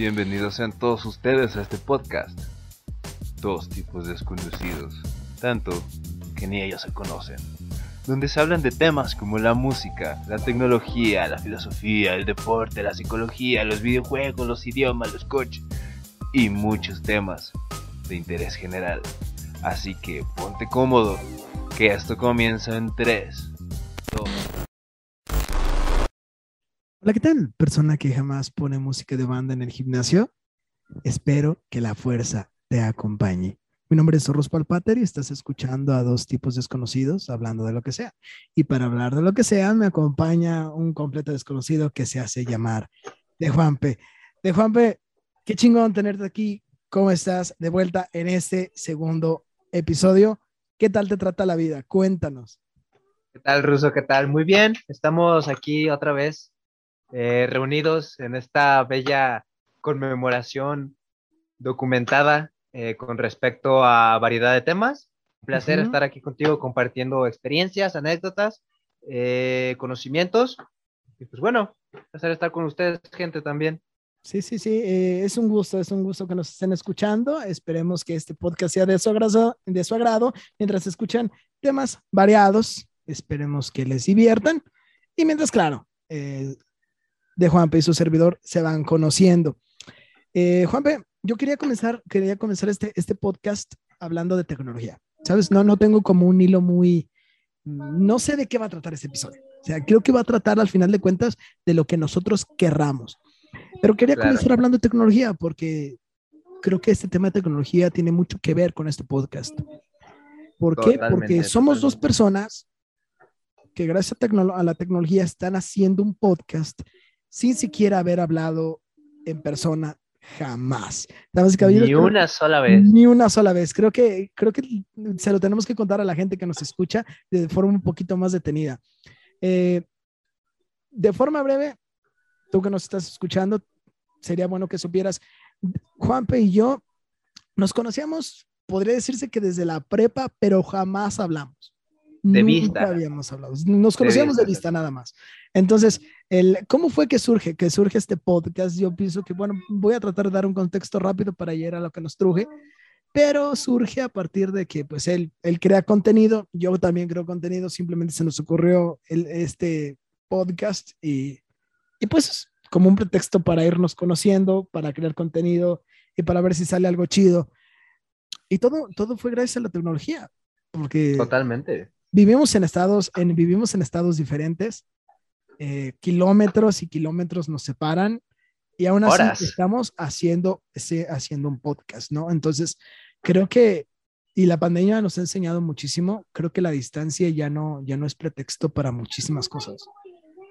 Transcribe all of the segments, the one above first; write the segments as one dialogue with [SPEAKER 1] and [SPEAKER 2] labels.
[SPEAKER 1] Bienvenidos sean todos ustedes a este podcast. Dos tipos desconocidos, tanto que ni ellos se conocen, donde se hablan de temas como la música, la tecnología, la filosofía, el deporte, la psicología, los videojuegos, los idiomas, los coches y muchos temas de interés general. Así que ponte cómodo, que esto comienza en 3,
[SPEAKER 2] Hola, ¿qué tal? Persona que jamás pone música de banda en el gimnasio. Espero que la fuerza te acompañe. Mi nombre es Zorros Palpater y estás escuchando a dos tipos desconocidos hablando de lo que sea. Y para hablar de lo que sea, me acompaña un completo desconocido que se hace llamar de Juanpe. De Juanpe, qué chingón tenerte aquí. ¿Cómo estás? De vuelta en este segundo episodio. ¿Qué tal te trata la vida? Cuéntanos.
[SPEAKER 3] ¿Qué tal, Ruso? ¿Qué tal? Muy bien. Estamos aquí otra vez eh, reunidos en esta bella conmemoración documentada eh, con respecto a variedad de temas. Un placer estar aquí contigo compartiendo experiencias, anécdotas, eh, conocimientos. Y pues bueno, placer estar con ustedes, gente, también.
[SPEAKER 2] Sí, sí, sí, eh, es un gusto, es un gusto que nos estén escuchando. Esperemos que este podcast sea de su agrado, de su agrado mientras escuchan temas variados. Esperemos que les diviertan. Y mientras, claro, eh, de Juanpe y su servidor se van conociendo. Eh, Juanpe, yo quería comenzar, quería comenzar este, este podcast hablando de tecnología. ¿Sabes? No, no tengo como un hilo muy... No sé de qué va a tratar este episodio. O sea, creo que va a tratar al final de cuentas de lo que nosotros querramos. Pero quería
[SPEAKER 3] Claro.
[SPEAKER 2] comenzar hablando de tecnología porque creo que este tema de tecnología tiene mucho que ver con este podcast. ¿Por qué?
[SPEAKER 3] Totalmente,
[SPEAKER 2] Porque somos dos personas que gracias a, a la tecnología están haciendo un podcast sin siquiera haber hablado en persona jamás. Damas y caballeros,
[SPEAKER 3] Ni
[SPEAKER 2] creo-
[SPEAKER 3] una sola vez.
[SPEAKER 2] ni una sola vez. Creo que, creo que se lo tenemos que contar a la gente que nos escucha de forma un poquito más detenida. Eh, de forma breve, tú que nos estás escuchando, sería bueno que supieras, Juanpe y yo nos conocíamos, podría decirse que desde la prepa, pero jamás hablamos.
[SPEAKER 3] De
[SPEAKER 2] Nunca
[SPEAKER 3] vista.
[SPEAKER 2] habíamos hablado. Nos conocíamos de
[SPEAKER 3] vista.
[SPEAKER 2] vista nada más. Entonces, el, ¿cómo fue que surge? Que surge este podcast. Yo pienso que, bueno, voy a tratar de dar un contexto rápido para llegar a lo que nos truje, pero surge a partir de que, pues, él, él crea contenido, yo también creo contenido, simplemente se nos ocurrió el, este podcast y, y, pues, como un pretexto para irnos conociendo, para crear contenido y para ver si sale algo chido. Y todo, todo fue gracias a la tecnología, porque
[SPEAKER 3] Totalmente.
[SPEAKER 2] Vivimos en estados, en, vivimos en estados diferentes, eh, kilómetros y kilómetros nos separan y aún así
[SPEAKER 3] Horas.
[SPEAKER 2] estamos haciendo, haciendo un podcast, ¿no? Entonces, creo que, y la pandemia nos ha enseñado muchísimo, creo que la distancia ya no, ya no es pretexto para muchísimas cosas.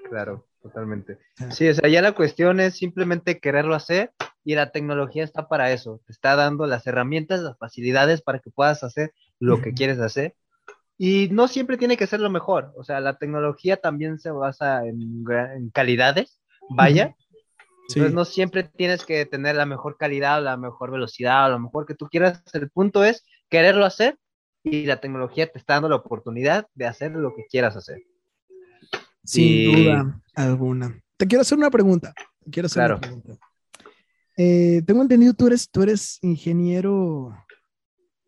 [SPEAKER 3] Claro, totalmente.
[SPEAKER 2] Sí.
[SPEAKER 3] O sea, ya la cuestión es simplemente quererlo hacer y la tecnología está para eso. Te está dando las herramientas, las facilidades para que puedas hacer lo que quieres hacer. Y no siempre tiene que ser lo mejor. O sea, la tecnología también se basa en, en calidades, vaya.
[SPEAKER 2] Sí.
[SPEAKER 3] Entonces no siempre tienes que tener la mejor calidad, la mejor velocidad, o lo mejor que tú quieras. El punto es quererlo hacer y la tecnología te está dando la oportunidad de hacer lo que quieras hacer.
[SPEAKER 2] Sin
[SPEAKER 3] Y-
[SPEAKER 2] duda alguna. Te quiero hacer una pregunta. Te quiero hacer una
[SPEAKER 3] Claro.
[SPEAKER 2] pregunta. Eh, tengo entendido, tú eres, tú eres ingeniero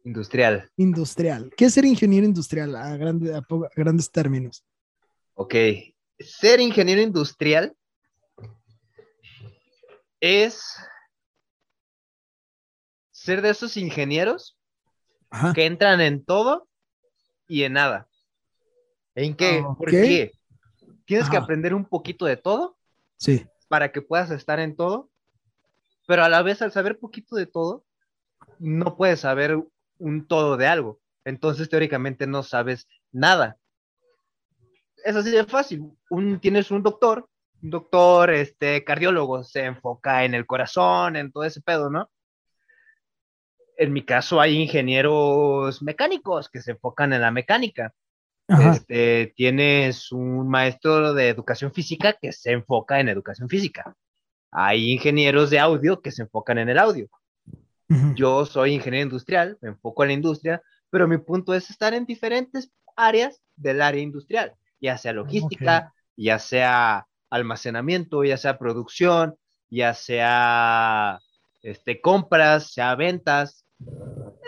[SPEAKER 3] Industrial.
[SPEAKER 2] industrial. ¿Qué es ser ingeniero industrial a, grande- a po- a grandes términos?
[SPEAKER 3] Ok. Ser ingeniero industrial es ser de esos ingenieros
[SPEAKER 2] Ajá.
[SPEAKER 3] que entran en todo y en nada. ¿En qué? ¿Por
[SPEAKER 2] ok.
[SPEAKER 3] qué? Tienes que aprender un poquito de todo
[SPEAKER 2] Sí.
[SPEAKER 3] para que puedas estar en todo, pero a la vez al saber poquito de todo, no puedes saber un todo de algo. Entonces teóricamente no sabes nada. Es así de fácil. Un, tienes un doctor, un doctor, este, cardiólogo, se enfoca en el corazón, en todo ese pedo, ¿no? En mi caso hay ingenieros mecánicos que se enfocan en la mecánica. Este, tienes un maestro de educación física que se enfoca en educación física. Hay ingenieros de audio que se enfocan en el audio. Yo soy ingeniero industrial, me enfoco en la industria, pero mi punto es estar en diferentes áreas del área industrial, ya sea logística, ya sea almacenamiento, ya sea producción, ya sea este, compras, sea ventas.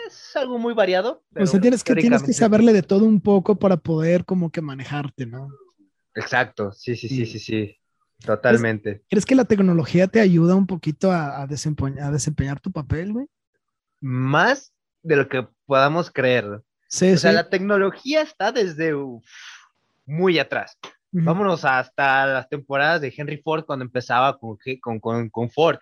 [SPEAKER 3] Es algo muy variado.
[SPEAKER 2] o sea, tienes que, tienes que saberle de todo un poco para poder como que manejarte, ¿no?
[SPEAKER 3] Exacto, sí, sí, sí, sí, sí. Totalmente.
[SPEAKER 2] ¿Crees, que la tecnología te ayuda un poquito a, desempeñar, a desempeñar tu papel, güey?
[SPEAKER 3] Más de lo que podamos creer. Sí, o sea, la tecnología está desde muy atrás. Vámonos hasta las temporadas de Henry Ford cuando empezaba con, con, con, Ford.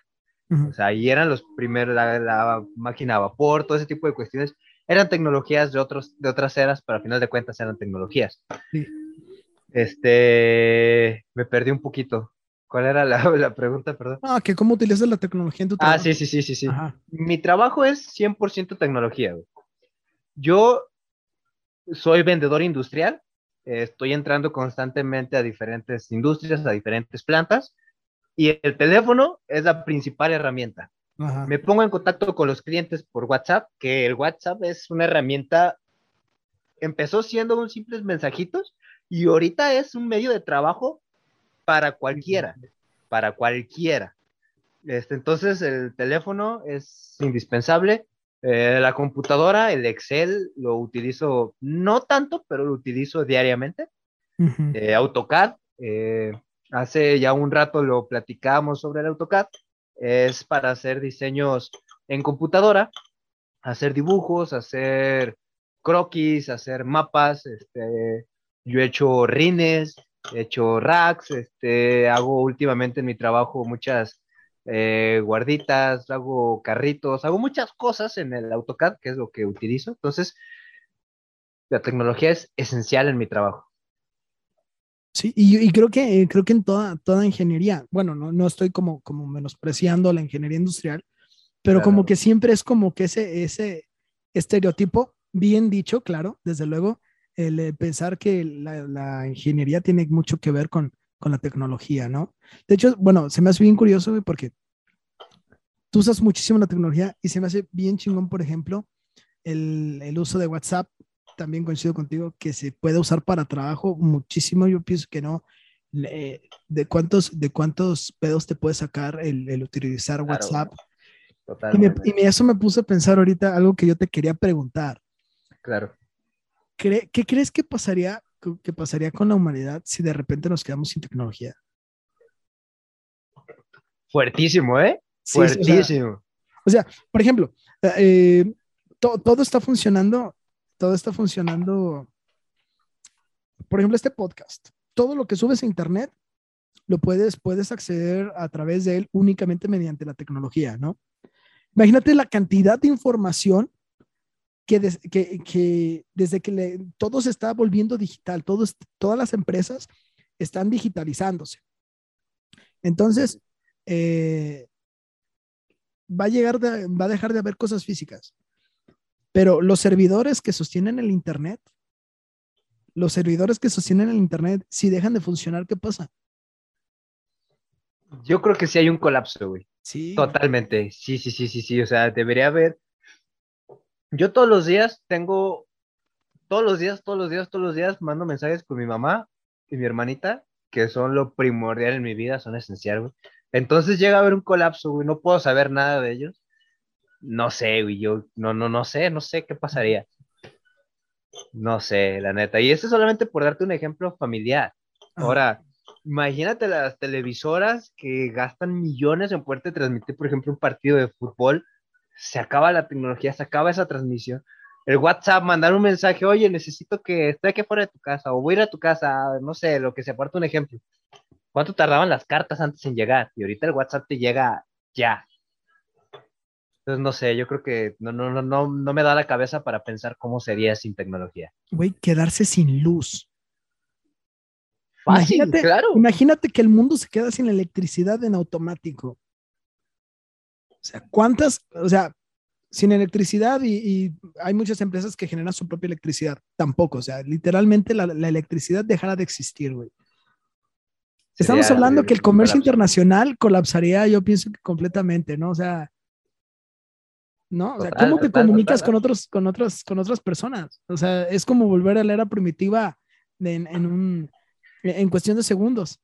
[SPEAKER 3] O sea, ahí eran los primeros, la, máquina a vapor, todo ese tipo de cuestiones. Eran tecnologías de, otros, de otras eras, pero al final de cuentas eran tecnologías. Este, me perdí un poquito. ¿Cuál era la, la, pregunta, perdón?
[SPEAKER 2] Ah, que cómo utilizas la tecnología en tu ah, trabajo.
[SPEAKER 3] Ah, sí, sí, sí, sí, sí. Mi trabajo es 100% tecnología. Yo soy vendedor industrial, estoy entrando constantemente a diferentes industrias, a diferentes plantas, y el teléfono es la principal herramienta. Me pongo en contacto con los clientes por WhatsApp, que el WhatsApp es una herramienta, empezó siendo un simples mensajitos y ahorita es un medio de trabajo para cualquiera, para cualquiera. Este, entonces el teléfono es indispensable. Eh, la computadora, el Excel, lo utilizo no tanto, pero lo utilizo diariamente. Eh, AutoCAD, eh, hace ya un rato lo platicamos sobre el AutoCAD, es para hacer diseños en computadora, hacer dibujos, hacer croquis, hacer mapas. Este, yo he hecho rines, he hecho racks, este, hago últimamente en mi trabajo muchas eh, guarditas, hago carritos, hago muchas cosas en el AutoCAD, que es lo que utilizo. Entonces, la tecnología es esencial en mi trabajo.
[SPEAKER 2] Sí, y, creo que creo que en toda, toda ingeniería, bueno, no, no estoy como, como menospreciando la ingeniería industrial, pero como que siempre es como que ese, ese estereotipo, bien dicho, claro, desde luego, el eh, pensar que la, la, ingeniería tiene mucho que ver con, con la tecnología, ¿no? De hecho, bueno, se me hace bien curioso porque tú usas muchísimo la tecnología y se me hace bien chingón, por ejemplo, el, el uso de WhatsApp. También coincido contigo que se puede usar para trabajo muchísimo. Yo pienso que no. ¿De cuántos, de cuántos pedos te puede sacar el, el utilizar WhatsApp? Y, me, y, eso me puso a pensar ahorita algo que yo te quería preguntar.
[SPEAKER 3] Claro.
[SPEAKER 2] ¿Qué crees que pasaría que pasaría con la humanidad si de repente nos quedamos sin tecnología?
[SPEAKER 3] Fuertísimo, ¿eh? Fuertísimo.
[SPEAKER 2] o, sea, por ejemplo, eh, todo está funcionando, todo está funcionando. Por ejemplo, este podcast, todo lo que subes a internet, lo puedes, puedes acceder a través de él únicamente mediante la tecnología, ¿no? Imagínate la cantidad de información que, desde que todo se está volviendo digital, todos, todas las empresas están digitalizándose. Entonces, eh, va a llegar, va a dejar de haber cosas físicas. Pero los servidores que sostienen el Internet, los servidores que sostienen el Internet, si dejan de funcionar, ¿qué pasa?
[SPEAKER 3] Yo creo que sí hay un colapso, güey. Sí. Totalmente. Sí, sí, sí, sí, sí. O sea, debería haber yo todos los días tengo, todos los días, todos los días, todos los días mando mensajes con mi mamá y mi hermanita, que son lo primordial en mi vida, son esencial, güey. Entonces llega a haber un colapso, güey, no puedo saber nada de ellos. No sé, güey, yo no, no, no sé, no sé qué pasaría. No sé, la neta. Y eso solamente por darte un ejemplo familiar. Ahora, imagínate las televisoras que gastan millones en poder transmitir, por ejemplo, un partido de fútbol se acaba la tecnología, se acaba esa transmisión. El WhatsApp, mandar un mensaje, oye, necesito que esté aquí fuera de tu casa, o voy a ir a tu casa, no sé, lo que se aparte un ejemplo. ¿Cuánto tardaban las cartas antes en llegar? Y ahorita el WhatsApp te llega ya. Entonces, no sé, yo creo que no, no, no, no, no me da la cabeza para pensar cómo sería sin tecnología.
[SPEAKER 2] Güey, quedarse sin luz. imagínate, claro. Imagínate que el mundo se queda sin electricidad en automático. O sea, ¿cuántas, o sea, sin electricidad y, hay muchas empresas que generan su propia electricidad? Tampoco, o sea, literalmente la, electricidad dejará de existir, güey. Estamos hablando que el comercio internacional colapsaría, yo pienso que completamente, ¿no? O sea, ¿no? O sea, ¿cómo te comunicas con otros, con otras, con otras personas? O sea, es como volver a la era primitiva en, en, un, en cuestión de segundos.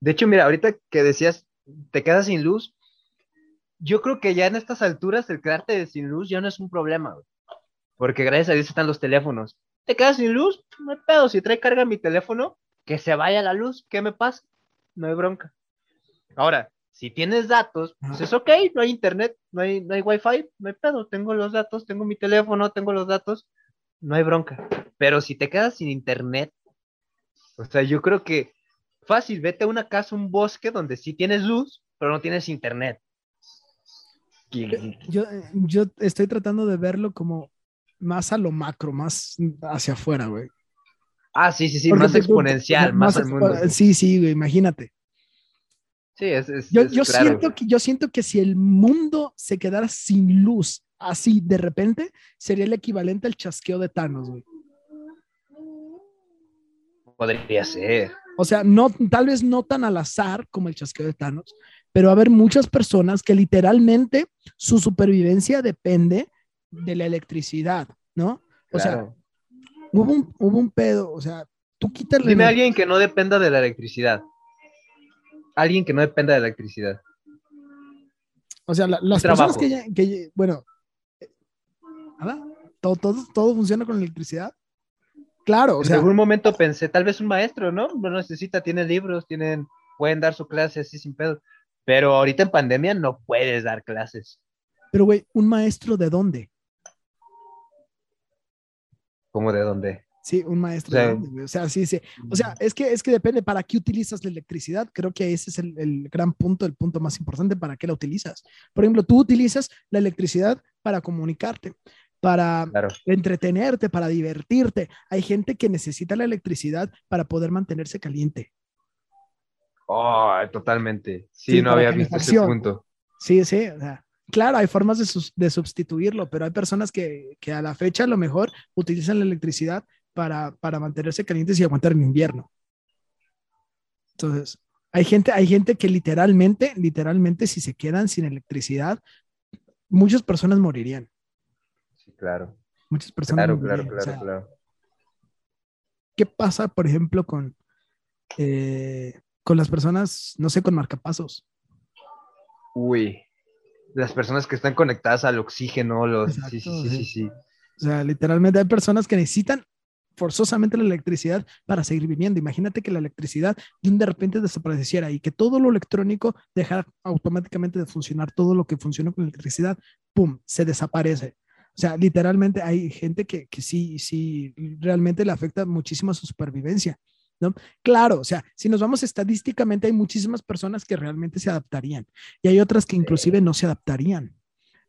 [SPEAKER 3] De hecho, mira, ahorita que decías te quedas sin luz. Yo creo que ya en estas alturas el quedarte sin luz ya no es un problema. Porque gracias a Dios están los teléfonos. Te quedas sin luz, no hay pedo. Si trae carga mi teléfono, que se vaya la luz, ¿qué me pasa? No hay bronca. Ahora, si tienes datos, pues es ok, no hay internet, no hay, no hay wifi, no hay pedo. Tengo los datos, tengo mi teléfono, tengo los datos, no hay bronca. Pero si te quedas sin internet, o sea, yo creo que fácil, vete a una casa, un bosque donde sí tienes luz, pero no tienes internet.
[SPEAKER 2] Yo, yo estoy tratando de verlo como más a lo macro, más hacia afuera, güey.
[SPEAKER 3] Ah, sí, sí, sí, más exponencial, más, al mundo.
[SPEAKER 2] Sí, sí, güey, imagínate.
[SPEAKER 3] Sí, es, es,
[SPEAKER 2] yo, yo siento que, yo siento que si el mundo se quedara sin luz así de repente, sería el equivalente al chasqueo de Thanos, güey.
[SPEAKER 3] Podría ser.
[SPEAKER 2] O sea, no, tal vez no tan al azar como el chasqueo de Thanos, pero va a haber muchas personas que literalmente su supervivencia depende de la electricidad, ¿no? O sea, hubo un, hubo un pedo, o sea, tú quitas...
[SPEAKER 3] Dime a alguien que no dependa de la electricidad. Alguien que no dependa de la electricidad.
[SPEAKER 2] O sea, las personas que, que, bueno, ¿nada? ¿Todo, todo, todo funciona con electricidad. Claro, o
[SPEAKER 3] en algún momento pensé, tal vez un maestro, ¿no? No necesita, tiene libros, tienen, pueden dar su clase así sin pedo. Pero ahorita en pandemia no puedes dar clases.
[SPEAKER 2] Pero, güey, ¿un maestro de dónde?
[SPEAKER 3] ¿Cómo de dónde?
[SPEAKER 2] Sí, un maestro de dónde, O sea, sí, sí. O sea, es que, es que depende para qué utilizas la electricidad. Creo que ese es el, el gran punto, el punto más importante, para qué la utilizas. Por ejemplo, tú utilizas la electricidad para comunicarte para entretenerte, para divertirte. Hay gente que necesita la electricidad para poder mantenerse caliente.
[SPEAKER 3] Oh, totalmente. Sí, no había visto ese punto.
[SPEAKER 2] Sí, sí. claro, hay formas de, sustituirlo, pero hay personas que, a la fecha a lo mejor utilizan la electricidad para, para mantenerse calientes y aguantar en invierno. Entonces, hay gente, hay gente que literalmente, literalmente, si se quedan sin electricidad, muchas personas morirían
[SPEAKER 3] claro.
[SPEAKER 2] Muchas personas.
[SPEAKER 3] Claro, claro, claro, claro.
[SPEAKER 2] ¿Qué pasa, por ejemplo, con, eh, con las personas, no sé, con marcapasos?
[SPEAKER 3] Uy, las personas que están conectadas al oxígeno, los... sí, sí, sí, sí,
[SPEAKER 2] O sea, literalmente hay personas que necesitan forzosamente la electricidad para seguir viviendo. Imagínate que la electricidad de repente desapareciera y que todo lo electrónico dejara automáticamente de funcionar, todo lo que funciona con electricidad, ¡pum!, se desaparece. O sea, literalmente hay gente que, que sí, sí, realmente le afecta muchísimo a su supervivencia. ¿No? Claro, o sea, si nos vamos estadísticamente, hay muchísimas personas que realmente se adaptarían y hay otras que inclusive no se adaptarían,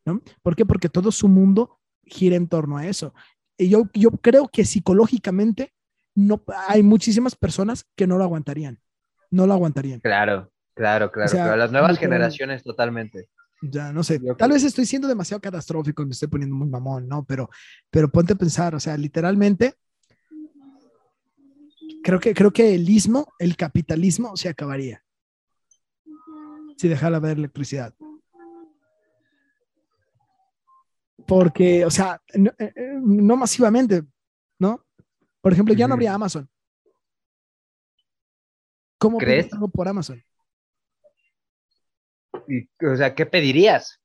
[SPEAKER 2] ¿no? ¿Por qué? Porque todo su mundo gira en torno a eso. Y yo, yo creo que psicológicamente no, hay muchísimas personas que no lo aguantarían, no lo aguantarían.
[SPEAKER 3] Claro, claro, claro, pero las nuevas generaciones totalmente.
[SPEAKER 2] Ya, no sé, tal vez estoy siendo demasiado catastrófico y me estoy poniendo muy mamón, ¿no? Pero, pero ponte a pensar, o sea, literalmente, creo que, creo que el ismo, el capitalismo se acabaría si dejara de haber electricidad. Porque, o sea, no, eh, eh, masivamente, ¿no? Por ejemplo, ya no habría Amazon. ¿Cómo
[SPEAKER 3] crees
[SPEAKER 2] algo por Amazon?
[SPEAKER 3] o sea, ¿qué pedirías?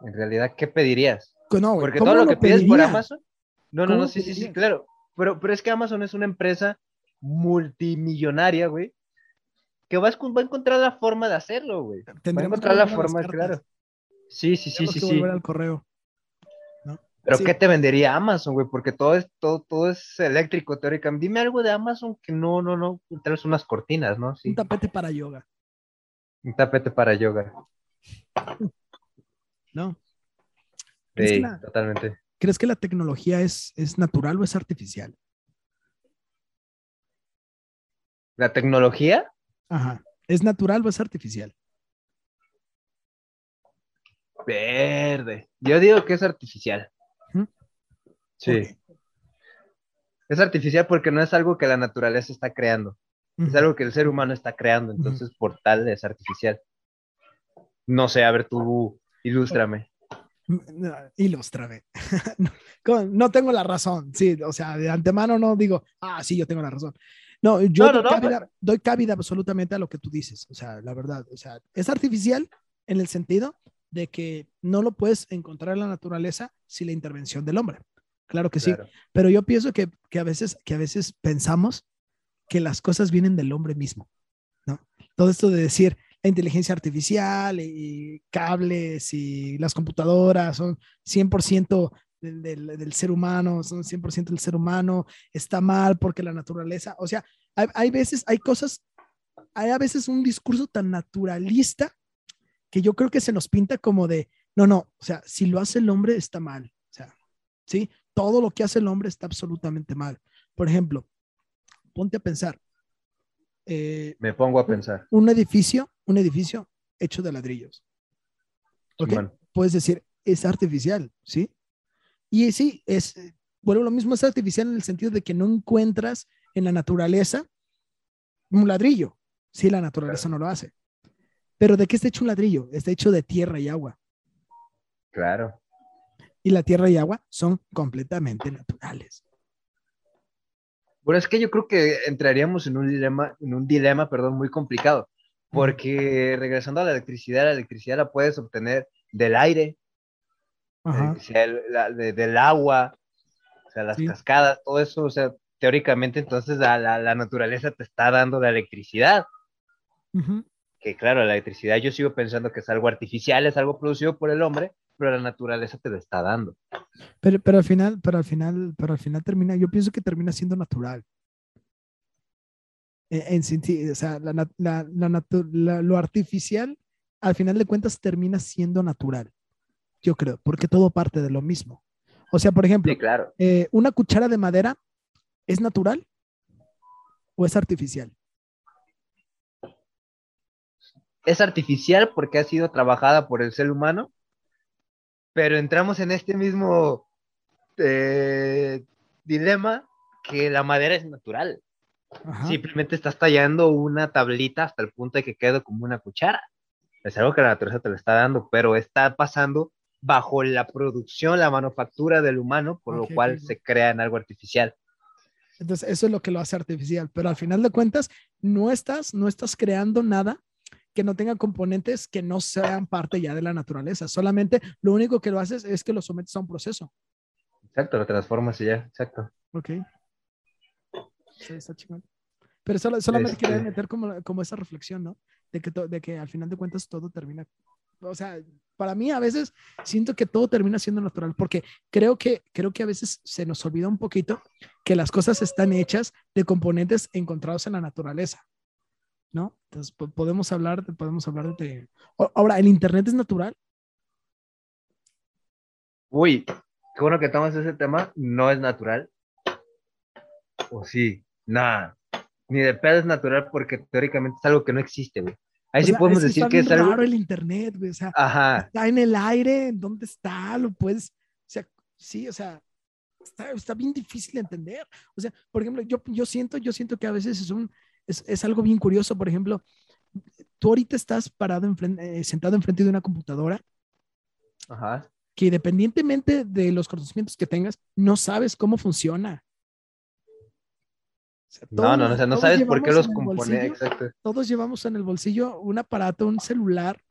[SPEAKER 3] En realidad, ¿qué pedirías?
[SPEAKER 2] No,
[SPEAKER 3] Porque todo lo que pides por Amazon. No, no, no, sí, sí, sí, claro. Pero, pero es que Amazon es una empresa multimillonaria, güey, que va a, encontrar la forma de hacerlo, güey. Va a encontrar la forma, claro. Sí, sí, sí, sí, sí.
[SPEAKER 2] al correo.
[SPEAKER 3] Pero ¿qué te vendería Amazon, güey? Porque todo es, todo, todo es eléctrico, teóricamente. Dime algo de Amazon que no, no, no, traes unas cortinas, ¿no?
[SPEAKER 2] Un tapete para yoga.
[SPEAKER 3] Un tapete para yoga.
[SPEAKER 2] No.
[SPEAKER 3] Sí, totalmente.
[SPEAKER 2] ¿Crees que la tecnología es, es natural o es artificial?
[SPEAKER 3] ¿La tecnología?
[SPEAKER 2] Ajá. ¿Es natural o es artificial?
[SPEAKER 3] Verde. Yo digo que es artificial. Sí. Es artificial porque no es algo que la naturaleza está creando. Es algo que el ser humano está creando, entonces por tal es artificial. No sé, a ver, tú ilústrame.
[SPEAKER 2] Ilústrame. no, no tengo la razón, sí, o sea, de antemano no digo, ah, sí, yo tengo la razón. No, yo
[SPEAKER 3] No,
[SPEAKER 2] doy,
[SPEAKER 3] no,
[SPEAKER 2] cabida, doy cabida absolutamente a lo que tú dices. O sea, la verdad, o sea, es artificial en el sentido de que no lo puedes encontrar en la naturaleza sin la intervención del hombre. Claro que sí, pero yo pienso que, que, a veces, que a veces pensamos que las cosas vienen del hombre mismo, ¿no? Todo esto de decir la inteligencia artificial y cables y las computadoras son 100% del, del, del ser humano, son 100% del ser humano, está mal porque la naturaleza, o sea, hay, hay veces, hay cosas, hay a veces un discurso tan naturalista que yo creo que se nos pinta como de, no, no, o sea, si lo hace el hombre está mal, o sea, ¿sí? Todo lo que hace el hombre está absolutamente mal. Por ejemplo, ponte a pensar, eh,
[SPEAKER 3] Me pongo a pensar.
[SPEAKER 2] un edificio, un edificio hecho de ladrillos. ¿Ok?
[SPEAKER 3] Simón.
[SPEAKER 2] Puedes decir, es artificial, ¿sí? Y sí, es, bueno, lo mismo es artificial en el sentido de que no encuentras en la naturaleza un ladrillo. Sí, la naturaleza no lo hace. Pero ¿de qué está hecho un ladrillo? Está hecho de tierra y agua.
[SPEAKER 3] Claro.
[SPEAKER 2] Y la tierra y agua son completamente naturales.
[SPEAKER 3] Bueno, es que yo creo que entraríamos en un dilema, en un dilema, perdón, muy complicado, porque regresando a la electricidad, la electricidad la puedes obtener del aire, la electricidad del, la- de- del agua, o sea, las
[SPEAKER 2] Sí.
[SPEAKER 3] cascadas, todo eso, o sea, teóricamente entonces la, la- la naturaleza te está dando la electricidad, que claro, la electricidad yo sigo pensando que es algo artificial, es algo producido por el hombre, pero la naturaleza te lo está dando.
[SPEAKER 2] Pero, pero al final, pero al final, pero al final termina, yo pienso que termina siendo natural. En, en senti- o sea, la la- la la- lo artificial, al final de cuentas, termina siendo natural. Yo creo, porque todo parte de lo mismo. O sea, por ejemplo,
[SPEAKER 3] Sí, claro.
[SPEAKER 2] eh, una cuchara de madera es natural o es artificial.
[SPEAKER 3] es artificial porque ha sido trabajada por el ser humano, pero entramos en este mismo eh, dilema que la madera es natural.
[SPEAKER 2] Ajá.
[SPEAKER 3] Simplemente estás tallando una tablita hasta el punto de que quede como una cuchara. Es algo que la naturaleza te lo está dando, pero está pasando bajo la producción, la manufactura del humano, por
[SPEAKER 2] Ok,
[SPEAKER 3] lo cual
[SPEAKER 2] ok.
[SPEAKER 3] se crea en algo artificial.
[SPEAKER 2] Entonces, eso es lo que lo hace artificial, pero al final de cuentas, no estás, no estás creando nada que no tenga componentes que no sean parte ya de la naturaleza. Solamente lo único que lo haces es que lo sometes a un proceso.
[SPEAKER 3] Exacto, lo transformas y ya, exacto.
[SPEAKER 2] Ok. Sí, está chingón. Pero solo, solamente
[SPEAKER 3] Este-
[SPEAKER 2] quería meter como, como esa reflexión, ¿no? De que, to- de que al final de cuentas todo termina. O sea, para mí a veces siento que todo termina siendo natural, porque creo que, creo que a veces se nos olvida un poquito que las cosas están hechas de componentes encontrados en la naturaleza, ¿no? Entonces po- podemos hablar, de- podemos hablar de... Ahora, ¿el Internet es natural?
[SPEAKER 3] Uy, qué bueno que tomas ese tema, no es natural. O sí, nada. Ni de pedo es natural porque teóricamente es algo que no existe, güey. Ahí
[SPEAKER 2] O
[SPEAKER 3] sí
[SPEAKER 2] sea,
[SPEAKER 3] podemos decir que es algo.
[SPEAKER 2] raro el Internet, güey, o sea,
[SPEAKER 3] Ajá,
[SPEAKER 2] está en el aire, ¿en dónde está? Lo puedes, o sea, sí, o sea, está, está bien difícil de entender. O sea, por ejemplo, yo, yo siento, yo siento que a veces es un, es, es algo bien curioso. Por ejemplo, tú ahorita estás parado enfrente, eh, sentado enfrente de una computadora
[SPEAKER 3] ajá.
[SPEAKER 2] que independientemente de los conocimientos que tengas, no sabes cómo funciona. Sea,
[SPEAKER 3] No, no, no, o sea, no
[SPEAKER 2] todos
[SPEAKER 3] sabes por qué los compone. Exacto.
[SPEAKER 2] todos llevamos en el bolsillo un aparato, un celular,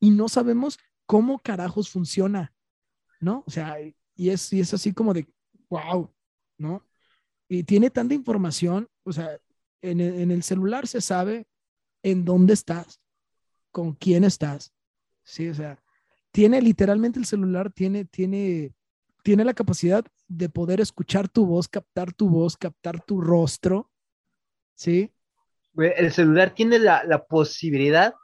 [SPEAKER 2] y no sabemos cómo carajos funciona, ¿no? O sea, y es, y es así como de, wow, ¿no? Y tiene tanta información, o sea, en el, en el celular se sabe en dónde estás, con quién estás, ¿sí? O sea, tiene literalmente el celular, tiene, tiene, tiene la capacidad de poder escuchar tu voz, captar tu voz, captar tu rostro, ¿sí?
[SPEAKER 3] El celular tiene la, la posibilidad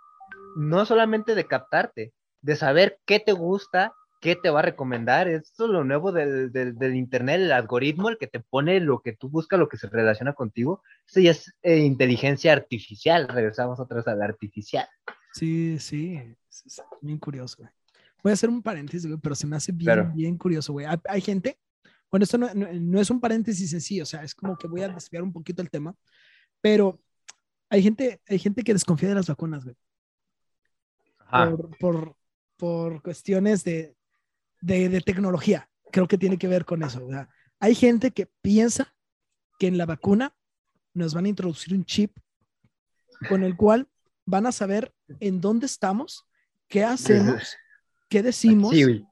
[SPEAKER 3] no solamente de captarte, de saber qué te gusta, qué te va a recomendar. Esto es lo nuevo del, del, del internet, el algoritmo, el que te pone lo que tú buscas, lo que se relaciona contigo. Eso ya es eh, inteligencia artificial. Regresamos otra vez al artificial.
[SPEAKER 2] Sí, sí, es, es bien curioso, güey. Voy a hacer un paréntesis, güey, pero se me hace bien,
[SPEAKER 3] Claro.
[SPEAKER 2] bien curioso, güey. Hay, hay gente, bueno, esto no, no- no es un paréntesis en sí, o sea, es como que voy a desviar un poquito el tema, pero hay gente, hay gente que desconfía de las vacunas, güey,
[SPEAKER 3] Ajá.
[SPEAKER 2] por, por, por cuestiones de, de, de tecnología. Creo que tiene que ver con eso, ¿verdad? Hay gente que piensa que en la vacuna nos van a introducir un chip con el cual van a saber en dónde estamos, qué hacemos, qué decimos
[SPEAKER 3] Sí,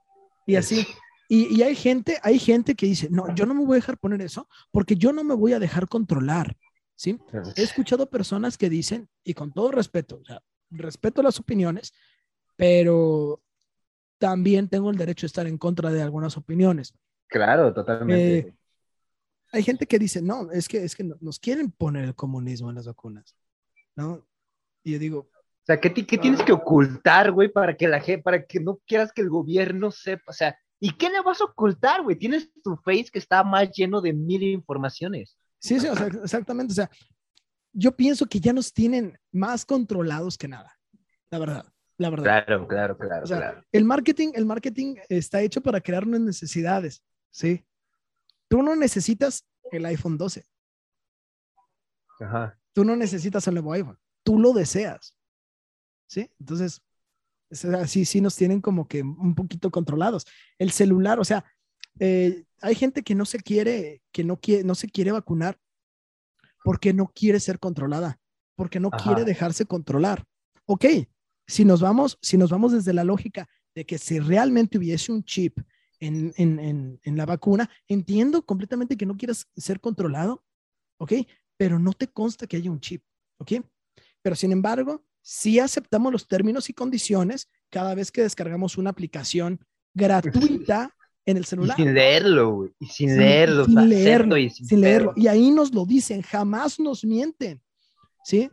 [SPEAKER 2] y así. Y, y hay gente, hay gente que dice, no, yo no me voy a dejar poner eso porque yo no me voy a dejar controlar, ¿sí? He escuchado personas que dicen, y con todo respeto, o sea, respeto las opiniones, pero también tengo el derecho de estar en contra de algunas opiniones.
[SPEAKER 3] Claro, totalmente.
[SPEAKER 2] Eh, Hay gente que dice, no, es que, es que no- nos quieren poner el comunismo en las vacunas, ¿no? Y yo digo,
[SPEAKER 3] O sea, ¿qué, qué tienes que ocultar, güey, para que la gente, para que no quieras que el gobierno sepa? O sea, ¿y qué le vas a ocultar, güey? Tienes tu face que está más lleno de mil informaciones.
[SPEAKER 2] sí, sí, o sea, exactamente, o sea, yo pienso que ya nos tienen más controlados que nada, la verdad, la verdad.
[SPEAKER 3] Claro, claro, claro,
[SPEAKER 2] O sea,
[SPEAKER 3] claro.
[SPEAKER 2] El marketing, el marketing está hecho para crear unas necesidades, ¿sí? Tú no necesitas el iPhone 12,
[SPEAKER 3] Ajá.
[SPEAKER 2] tú no necesitas el nuevo iPhone, tú lo deseas, ¿sí? Entonces, es así sí nos tienen como que un poquito controlados. El celular, o sea, eh, hay gente que no se quiere, que no quiere, no se quiere vacunar porque no quiere ser controlada, porque no
[SPEAKER 3] Ajá.
[SPEAKER 2] quiere dejarse controlar. Ok, si nos vamos, si nos vamos desde la lógica de que si realmente hubiese un chip en, en, en, en la vacuna, entiendo completamente que no quieras ser controlado, ok, pero no te consta que haya un chip, ok. Pero sin embargo, sí aceptamos los términos y condiciones cada vez que descargamos una aplicación gratuita en el
[SPEAKER 3] Y
[SPEAKER 2] celular.
[SPEAKER 3] sin leerlo, güey. Y sin leerlo.
[SPEAKER 2] sin
[SPEAKER 3] o sea,
[SPEAKER 2] leerlo,
[SPEAKER 3] y sin,
[SPEAKER 2] sin leerlo. Y ahí nos lo dicen, jamás nos mienten. ¿Sí?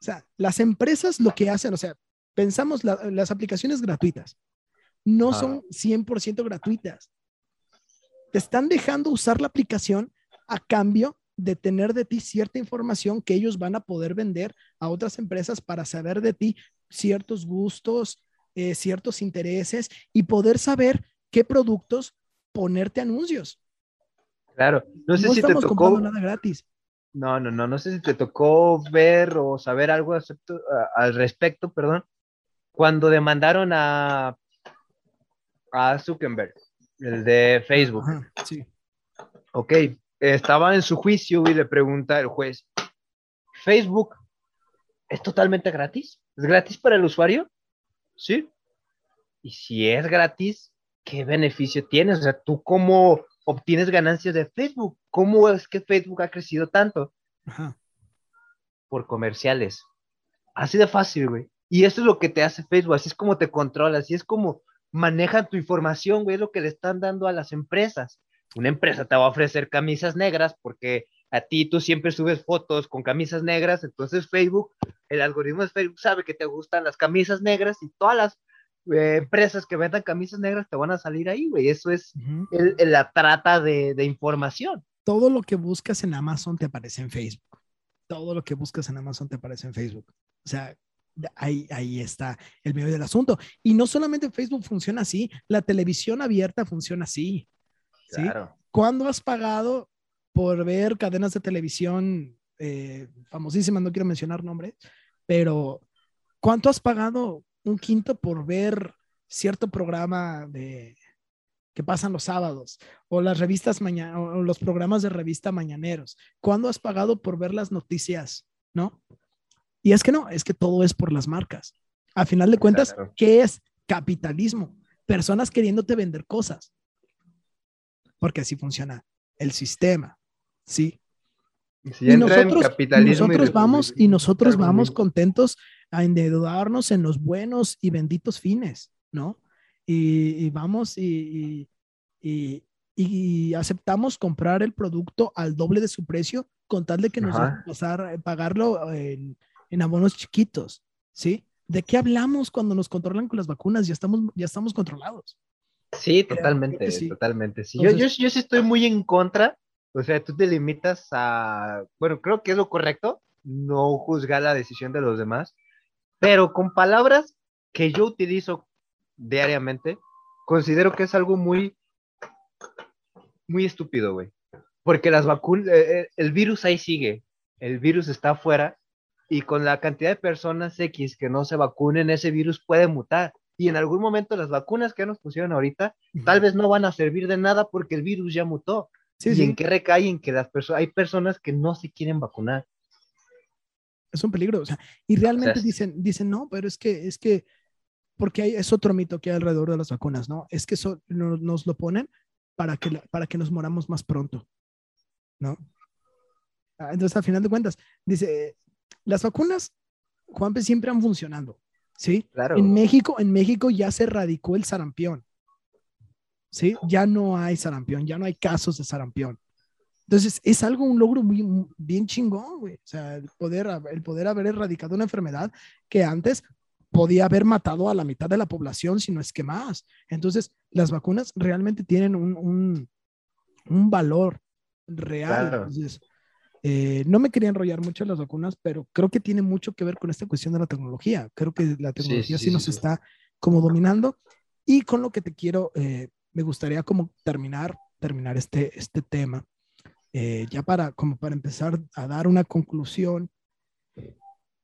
[SPEAKER 2] O sea, las empresas lo que hacen, o sea, pensamos la- las aplicaciones gratuitas, no
[SPEAKER 3] Ajá.
[SPEAKER 2] son 100% gratuitas. Te están dejando usar la aplicación a cambio de tener de ti cierta información que ellos van a poder vender a otras empresas para saber de ti ciertos gustos, eh, ciertos intereses y poder saber qué productos ponerte anuncios.
[SPEAKER 3] Claro. No sé
[SPEAKER 2] No
[SPEAKER 3] si te tocó.
[SPEAKER 2] nada gratis.
[SPEAKER 3] No, no, no. No sé si te tocó ver o saber algo acepto- a- al respecto, perdón. Cuando demandaron a, a Zuckerberg, el de Facebook.
[SPEAKER 2] Ajá, sí.
[SPEAKER 3] Ok, estaba en su juicio y le pregunta el juez, ¿Facebook es totalmente gratis? ¿Es gratis para el usuario? Sí. Y si es gratis, ¿qué beneficio tienes? O sea, ¿tú cómo obtienes ganancias de Facebook? ¿Cómo es que Facebook ha crecido tanto?
[SPEAKER 2] Ajá.
[SPEAKER 3] Por comerciales. Así de fácil, güey. Y eso es lo que te hace Facebook, así es como te controla, así es como manejan tu información, güey, es lo que le están dando a las empresas. Una empresa te va a ofrecer camisas negras porque a ti tú siempre subes fotos con camisas negras, entonces Facebook, el algoritmo de Facebook sabe que te gustan las camisas negras y todas las eh, empresas que vendan camisas negras te van a salir ahí, güey. Eso es
[SPEAKER 2] Ujú.
[SPEAKER 3] el- el- la trata de, de información.
[SPEAKER 2] Todo lo que buscas en Amazon te aparece en Facebook. Todo lo que buscas en Amazon te aparece en Facebook. O sea, ahí, ahí está el medio del asunto. Y no solamente Facebook funciona así, la televisión abierta funciona así. ¿Sí?
[SPEAKER 3] Claro.
[SPEAKER 2] ¿Cuándo has pagado por ver cadenas de televisión eh, famosísimas? No quiero mencionar nombres, pero ¿cuánto has pagado un quinto por ver cierto programa de que pasan los sábados o las revistas mañana o los programas de revista mañaneros? ¿Cuándo has pagado por ver las noticias? ¿No? Y es que no, es que todo es por las marcas. A final de cuentas,
[SPEAKER 3] Claro.
[SPEAKER 2] ¿qué es capitalismo? Personas queriéndote vender cosas porque así funciona el sistema, ¿sí?
[SPEAKER 3] Si
[SPEAKER 2] Y
[SPEAKER 3] en
[SPEAKER 2] nosotros, y
[SPEAKER 3] y
[SPEAKER 2] nosotros vamos y nosotros vamos contentos a endeudarnos en los buenos y benditos fines, ¿no? Y, y vamos y, y, y- y aceptamos comprar el producto al doble de su precio con tal de que nos dejen pasar, pagarlo en, en abonos chiquitos, ¿sí? ¿De qué hablamos cuando nos controlan con las vacunas? Ya estamos, ya estamos controlados.
[SPEAKER 3] Sí, totalmente,
[SPEAKER 2] creo que sí.
[SPEAKER 3] totalmente. Sí, yo, yo, yo sí estoy muy en contra. O sea, tú te limitas a, bueno, creo que es lo correcto, no juzgar la decisión de los demás, pero con palabras que yo utilizo diariamente, considero que es algo muy, muy estúpido, güey. Porque las vacunas, el virus ahí sigue, el virus está afuera y con la cantidad de personas X que no se vacunen, ese virus puede mutar. Y en algún momento las vacunas que nos pusieron ahorita tal vez no van a servir de nada porque el virus ya mutó.
[SPEAKER 2] Sí,
[SPEAKER 3] ¿Y
[SPEAKER 2] sí.
[SPEAKER 3] en qué recae? En que las personas, hay personas que no se quieren vacunar.
[SPEAKER 2] es un peligro. O sea, y realmente
[SPEAKER 3] es-
[SPEAKER 2] dicen, dicen, no, pero es que, es que, porque hay, es otro mito que hay alrededor de las vacunas, ¿no? Es que eso no- nos lo ponen para que, la- para que nos moramos más pronto, ¿no? Ah, Entonces, al final de cuentas, dice, las vacunas, Juanpe, siempre han funcionado, ¿sí?
[SPEAKER 3] Claro.
[SPEAKER 2] En México, en México ya se erradicó el sarampión. ¿Sí? Ya no hay sarampión, ya no hay casos de sarampión. Entonces, es algo, un logro muy, muy- bien chingón, güey. O sea, el poder, el poder haber erradicado una enfermedad que antes podía haber matado a la mitad de la población, si no es que más. Entonces, las vacunas realmente tienen un, un, un valor real.
[SPEAKER 3] Claro.
[SPEAKER 2] Entonces, eh, no me quería enrollar mucho en las vacunas, pero creo que tiene mucho que ver con esta cuestión de la tecnología. Creo que la tecnología sí,
[SPEAKER 3] sí, sí,
[SPEAKER 2] nos
[SPEAKER 3] sí.
[SPEAKER 2] está como dominando. Y con lo que te quiero, eh, me gustaría como terminar, terminar este, este tema. eh, ya para, como para empezar a dar una conclusión.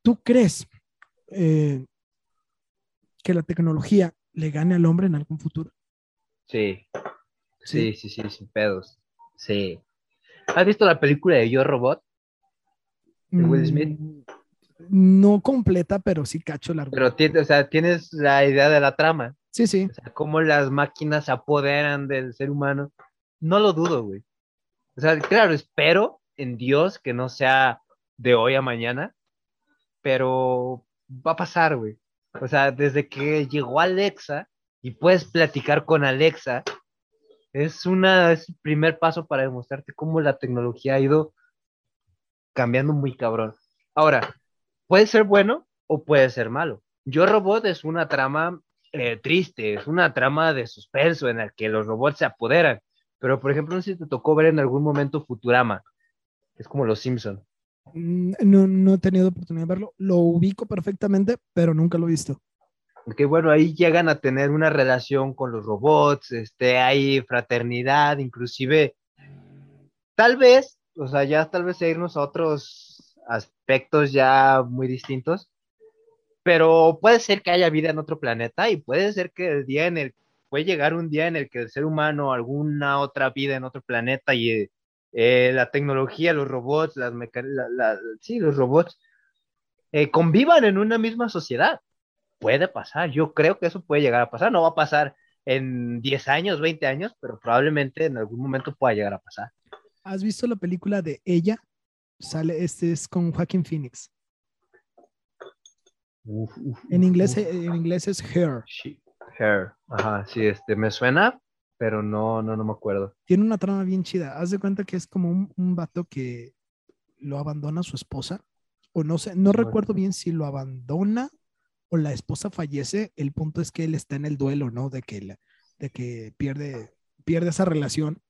[SPEAKER 2] ¿Tú crees que la tecnología le gane al hombre en algún futuro?
[SPEAKER 3] Sí.
[SPEAKER 2] Sí,
[SPEAKER 3] sí, sí, sin pedos. Sí. ¿Has visto la película de Yo Robot? ¿De Will Smith?
[SPEAKER 2] Mm, No completa, pero sí cacho la
[SPEAKER 3] Pero o sea, tienes la idea de la trama.
[SPEAKER 2] Sí, sí.
[SPEAKER 3] O sea, cómo las máquinas se apoderan del ser humano. No lo dudo, güey. O sea, claro, espero en Dios que no sea de hoy a mañana, pero va a pasar, güey. O sea, desde que llegó Alexa y puedes platicar con Alexa, es, una, es el primer paso para demostrarte cómo la tecnología ha ido cambiando muy cabrón. Ahora, puede ser bueno o puede ser malo. Yo Robot es una trama eh, triste, es una trama de suspenso en la que los robots se apoderan. Pero, por ejemplo, no sé si te tocó ver en algún momento Futurama. Es como los Simpson.
[SPEAKER 2] Mm, No, no he tenido oportunidad de verlo. Lo ubico perfectamente, pero nunca lo he visto.
[SPEAKER 3] Que bueno, ahí llegan a tener una relación con los robots, este, hay fraternidad, inclusive, tal vez, o sea, ya tal vez irnos a otros aspectos ya muy distintos, pero puede ser que haya vida en otro planeta y puede ser que el día en el, puede llegar un día en el que el ser humano, alguna otra vida en otro planeta y eh, eh, la tecnología, los robots, sí, los robots, eh, convivan en una misma sociedad puede pasar. Yo creo que eso puede llegar a pasar. No va a pasar en 10 años, 20 años, pero probablemente en algún momento pueda llegar a pasar.
[SPEAKER 2] ¿Has visto la película de Ella? Sale, este es con Joaquin Phoenix.
[SPEAKER 3] Uf, uf,
[SPEAKER 2] En inglés,
[SPEAKER 3] uf.
[SPEAKER 2] en inglés es Her.
[SPEAKER 3] She- Her. Ajá, sí, este, me suena, pero no, no, no me acuerdo.
[SPEAKER 2] Tiene una trama bien chida. Haz de cuenta que es como un, un vato que lo abandona a su esposa. O no sé, no recuerdo bien si lo abandona o la esposa fallece. El punto es que él está en el duelo, ¿no? De que, de que pierde, pierde esa relación.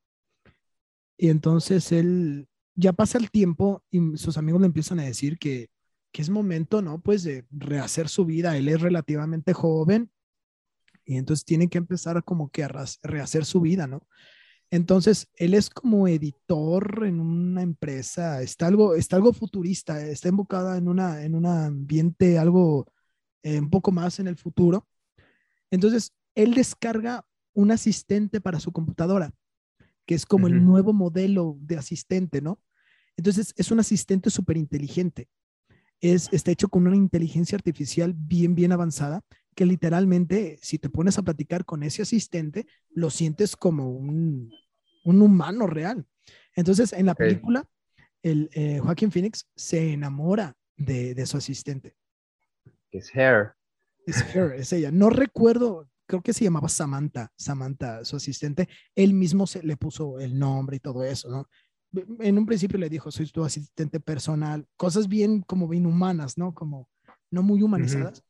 [SPEAKER 2] Y entonces él ya pasa el tiempo y sus amigos le empiezan a decir que, que es momento, ¿no? Pues de rehacer su vida. Él es relativamente joven y entonces tiene que empezar como que a rehacer su vida, ¿no? Entonces, él es como editor en una empresa, está algo, está algo futurista, está enfocada en, una, en un ambiente algo eh, un poco más en el futuro. Entonces, él descarga un asistente para su computadora, que es como el nuevo modelo de asistente, ¿no? Entonces, es un asistente súper inteligente. Es, está hecho con una inteligencia artificial bien, bien avanzada, que literalmente, si te pones a platicar con ese asistente, lo sientes como un, un humano real. Entonces, en la película, el eh, Joaquín Phoenix se enamora de, de su asistente.
[SPEAKER 3] Es Her.
[SPEAKER 2] Es her, es ella. No recuerdo, creo que se llamaba Samantha, Samantha, su asistente. Él mismo se le puso el nombre y todo eso, ¿no? En un principio le dijo, soy tu asistente personal, cosas bien como bien humanas, ¿no? Como no muy humanizadas.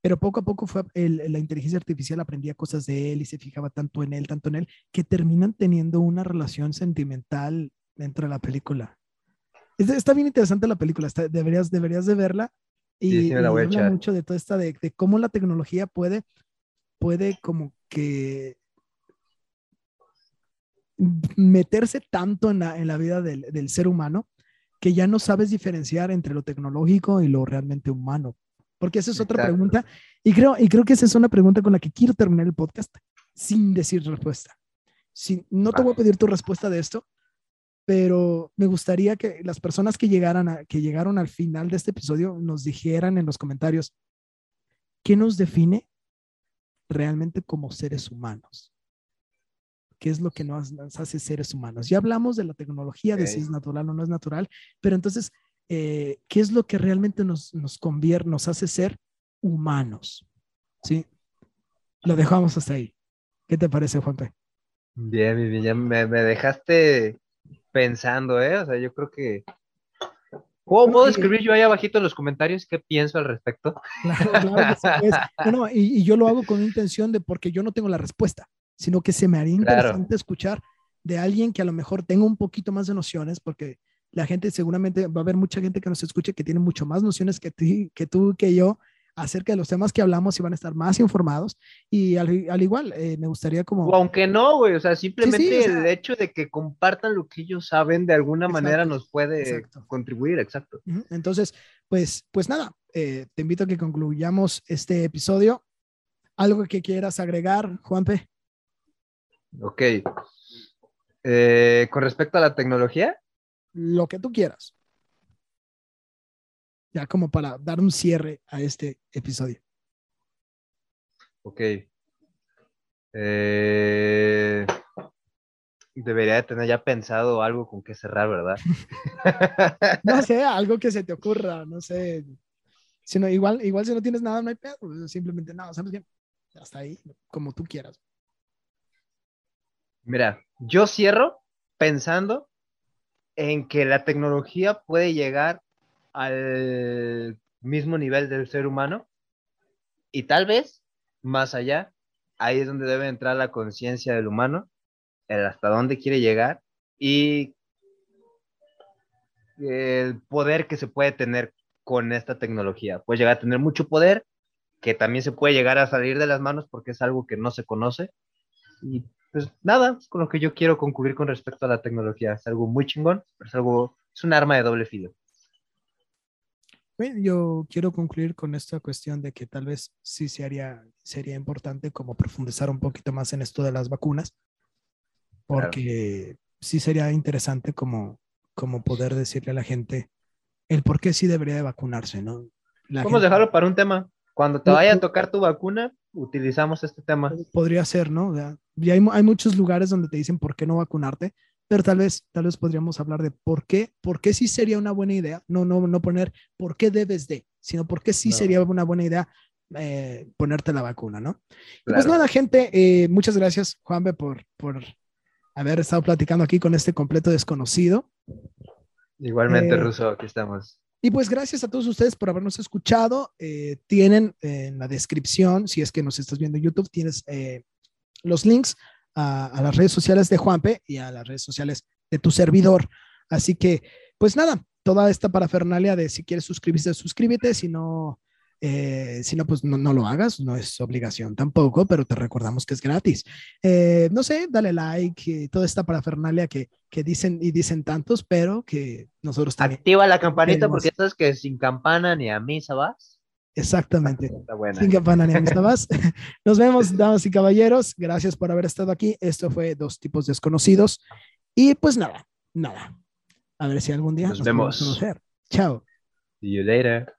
[SPEAKER 2] Pero poco a poco fue el- la inteligencia artificial aprendía cosas de él y se fijaba tanto en él, tanto en él, que terminan teniendo una relación sentimental dentro de la película. Es- Está bien interesante la película, está- deberías, deberías de verla. Y,
[SPEAKER 3] Sí, sí me la
[SPEAKER 2] y
[SPEAKER 3] voy a
[SPEAKER 2] habla
[SPEAKER 3] echar.
[SPEAKER 2] mucho de toda esta, de, de cómo la tecnología puede, puede como que meterse tanto en la, en la vida del, del ser humano que ya no sabes diferenciar entre lo tecnológico y lo realmente humano. Porque esa es otra
[SPEAKER 3] Exacto.
[SPEAKER 2] pregunta. Y creo, y creo que esa es una pregunta con la que quiero terminar el podcast sin decir respuesta. si, no te
[SPEAKER 3] Va.
[SPEAKER 2] voy a pedir tu respuesta de esto, pero me gustaría que las personas que, llegaran a, que llegaron al final de este episodio nos dijeran en los comentarios qué nos define realmente como seres humanos. ¿Qué es lo que nos, nos hace seres humanos? Ya hablamos de la tecnología, de si es natural o no es natural, pero entonces, eh, ¿qué es lo que realmente nos, nos convierte, nos hace ser humanos? ¿Sí? Lo dejamos hasta ahí. ¿Qué te parece, Juanpe?
[SPEAKER 3] Bien, bien, bien, ya me, me dejaste pensando, ¿eh? O sea, yo creo que... ¿Puedo, puedo escribir yo ahí abajito en los comentarios qué pienso al respecto?
[SPEAKER 2] Claro, claro que sí, pues. No, y, y yo lo hago con intención de porque yo no tengo la respuesta, sino que se me haría
[SPEAKER 3] Claro.
[SPEAKER 2] interesante escuchar de alguien que a lo mejor tenga un poquito más de nociones, porque la gente seguramente va a haber mucha gente que nos escuche que tiene mucho más nociones que, ti- que tú, que yo, acerca de los temas que hablamos y van a estar más informados. Y al, al igual, eh, me gustaría como...
[SPEAKER 3] O aunque no, güey, o sea, simplemente
[SPEAKER 2] o sea-
[SPEAKER 3] el hecho de que compartan lo que ellos saben de alguna manera nos puede
[SPEAKER 2] exacto.
[SPEAKER 3] contribuir, exacto.
[SPEAKER 2] Entonces, pues, pues nada, eh, te invito a que concluyamos este episodio. ¿Algo que quieras agregar, Juanpe?
[SPEAKER 3] Ok. Eh, con respecto a la tecnología,
[SPEAKER 2] lo que tú quieras. Ya como para dar un cierre a este episodio.
[SPEAKER 3] ok. Eh, debería de tener ya pensado algo con qué cerrar, ¿verdad?
[SPEAKER 2] No sé, algo que se te ocurra, no sé. Si no, igual, igual si no tienes nada, no hay pedo. pues, Simplemente, no, ¿sabes qué? Hasta ahí, como tú quieras.
[SPEAKER 3] Mira, yo cierro pensando en que la tecnología puede llegar al mismo nivel del ser humano y tal vez más allá, ahí es donde debe entrar la conciencia del humano, el hasta dónde quiere llegar y el poder que se puede tener con esta tecnología. Puede llegar a tener mucho poder, que también se puede llegar a salir de las manos porque es algo que no se conoce. Y pues nada, es con lo que yo quiero concluir con respecto a la tecnología. Es algo muy chingón, pero es algo, es un arma de doble filo.
[SPEAKER 2] Yo quiero concluir con esta cuestión de que tal vez sí sería, sería importante como profundizar un poquito más en esto de las vacunas, porque sí sería interesante como, como poder decirle a la gente el por qué sí debería de vacunarse, ¿no? La
[SPEAKER 3] Vamos a
[SPEAKER 2] gente-
[SPEAKER 3] dejarlo para un tema. Cuando te vaya a tocar tu vacuna, utilizamos este tema.
[SPEAKER 2] podría ser, ¿no? O sea, y hay, hay muchos lugares donde te dicen por qué no vacunarte, pero tal vez, tal vez podríamos hablar de por qué, por qué sí sería una buena idea, no, no, no poner por qué debes de, sino por qué sí
[SPEAKER 3] No.
[SPEAKER 2] sería una buena idea eh, ponerte la vacuna, ¿no? Y pues
[SPEAKER 3] Claro.
[SPEAKER 2] nada, gente, eh, muchas gracias, Juanbe, por, por haber estado platicando aquí con este completo desconocido.
[SPEAKER 3] Igualmente,
[SPEAKER 2] Eh,
[SPEAKER 3] Ruso, aquí estamos.
[SPEAKER 2] Y pues gracias a todos ustedes por habernos escuchado. Tienen en la descripción, si es que nos estás viendo en YouTube, tienes los links a, a las redes sociales de Juanpe y a las redes sociales de tu servidor. Así que, pues nada, toda esta parafernalia de si quieres suscribirte, suscríbete, si no, eh, si no, pues no, no lo hagas, no es obligación tampoco, pero te recordamos que es gratis. Eh, no sé, dale like, eh, toda esta parafernalia que, que dicen y dicen tantos, pero que nosotros también.
[SPEAKER 3] Activa la campanita porque sabes que sin campana ni a misa vas.
[SPEAKER 2] Exactamente.
[SPEAKER 3] Está buena.
[SPEAKER 2] Sin más. Nos vemos, damas y caballeros. Gracias por haber estado aquí. Esto fue Dos Tipos Desconocidos. Y pues nada, nada. A ver si algún día
[SPEAKER 3] Nos
[SPEAKER 2] podemos
[SPEAKER 3] vemos.
[SPEAKER 2] conocer. Chao.
[SPEAKER 3] See you later.